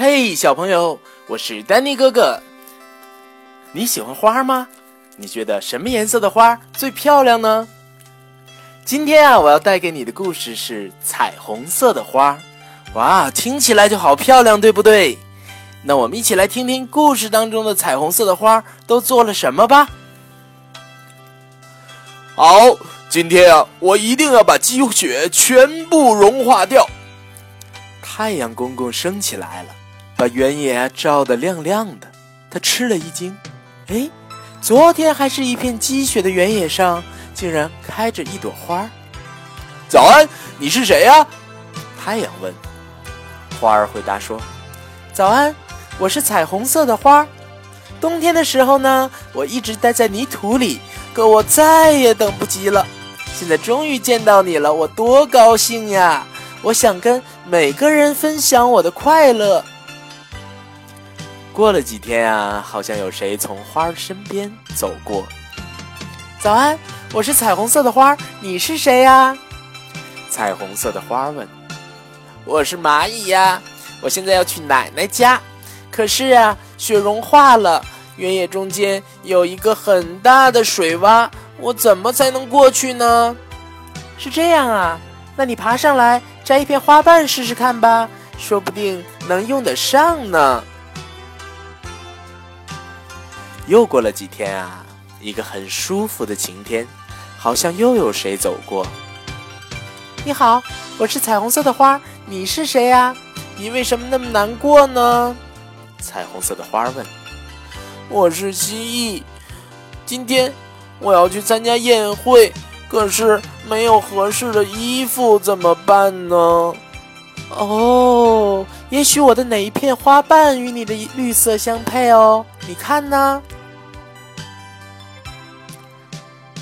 嘿，小朋友，我是丹尼哥哥。你喜欢花吗？你觉得什么颜色的花最漂亮呢？今天啊，我要带给你的故事是彩虹色的花。哇，听起来就好漂亮，对不对？那我们一起来听听故事当中的彩虹色的花都做了什么吧。好，今天啊，我一定要把积雪全部融化掉。太阳公公升起来了。把原野照得亮亮的，他吃了一惊，哎，昨天还是一片积雪的原野上，竟然开着一朵花。早安，你是谁呀？太阳问。花儿回答说：“早安，我是彩虹色的花。冬天的时候呢，我一直待在泥土里，可我再也等不及了。现在终于见到你了，我多高兴呀！我想跟每个人分享我的快乐。”过了几天啊，好像有谁从花儿身边走过。早安，我是彩虹色的花，你是谁呀？彩虹色的花问。我是蚂蚁呀，我现在要去奶奶家，可是啊，雪融化了，原野中间有一个很大的水洼，我怎么才能过去呢？是这样啊，那你爬上来摘一片花瓣试试看吧，说不定能用得上呢。又过了几天啊，一个很舒服的晴天，好像又有谁走过。你好，我是彩虹色的花，你是谁呀？你为什么那么难过呢？彩虹色的花问。我是蜥蜴，今天我要去参加宴会，可是没有合适的衣服，怎么办呢？哦，也许我的哪一片花瓣与你的绿色相配哦，你看呢？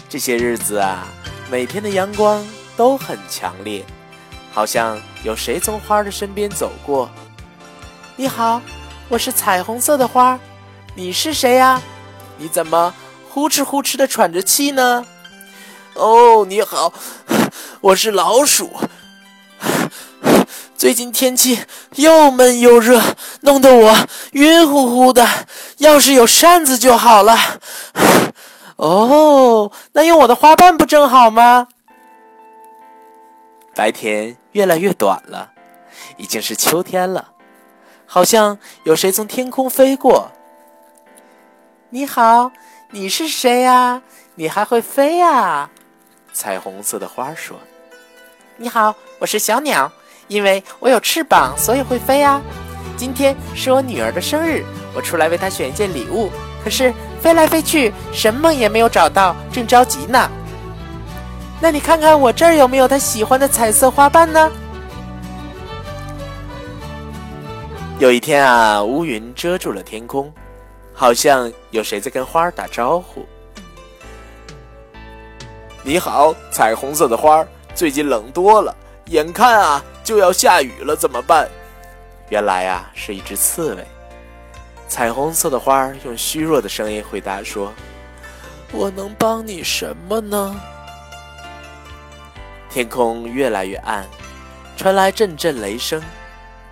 这些日子啊，每天的阳光都很强烈，好像有谁从花的身边走过。你好，我是彩虹色的花，你是谁呀？你怎么呼哧呼哧的喘着气呢？哦，你好，我是老鼠。最近天气又闷又热，弄得我晕乎乎的，要是有扇子就好了。哦，那用我的花瓣不正好吗？白天越来越短了，已经是秋天了，好像有谁从天空飞过。你好，你是谁呀？你还会飞呀？彩虹色的花说：“你好，我是小鸟，因为我有翅膀，所以会飞呀。今天是我女儿的生日，我出来为她选一件礼物，可是……”飞来飞去，什么也没有找到，正着急呢。那你看看我这儿有没有他喜欢的彩色花瓣呢？有一天啊，乌云遮住了天空，好像有谁在跟花儿打招呼。你好，彩虹色的花儿，最近冷多了，眼看啊就要下雨了，怎么办？原来啊，是一只刺猬。彩虹色的花儿用虚弱的声音回答说：“我能帮你什么呢？”天空越来越暗，传来阵阵雷声，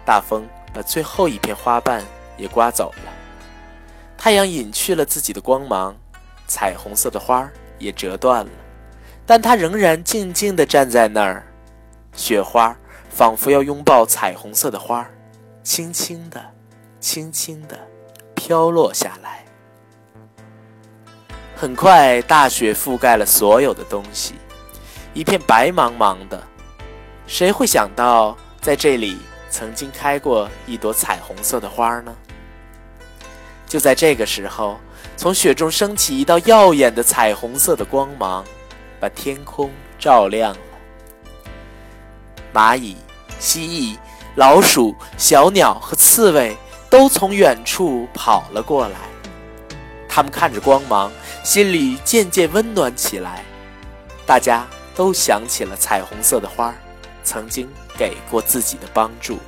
大风把最后一片花瓣也刮走了。太阳隐去了自己的光芒，彩虹色的花儿也折断了，但它仍然静静地站在那儿。雪花仿佛要拥抱彩虹色的花儿，轻轻地，轻轻地。飘落下来，很快大雪覆盖了所有的东西，一片白茫茫的。谁会想到，在这里曾经开过一朵彩虹色的花呢？就在这个时候，从雪中升起一道耀眼的彩虹色的光芒，把天空照亮了。蚂蚁、蜥蜴、老鼠、小鸟和刺猬。都从远处跑了过来，他们看着光芒，心里渐渐温暖起来。大家都想起了彩虹色的花曾经给过自己的帮助。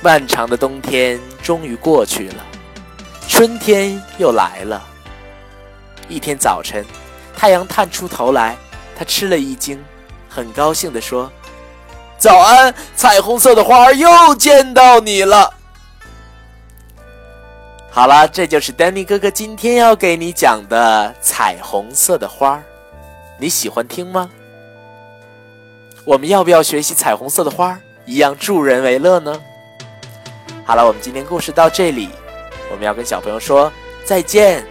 漫长的冬天终于过去了，春天又来了。一天早晨，太阳探出头来，他吃了一惊，很高兴地说：“早安，彩虹色的花儿又见到你了。好了，这就是丹尼哥哥今天要给你讲的彩虹色的花儿你喜欢听吗？我们要不要学习彩虹色的花儿一样助人为乐呢？好了，我们今天故事到这里，我们要跟小朋友说再见。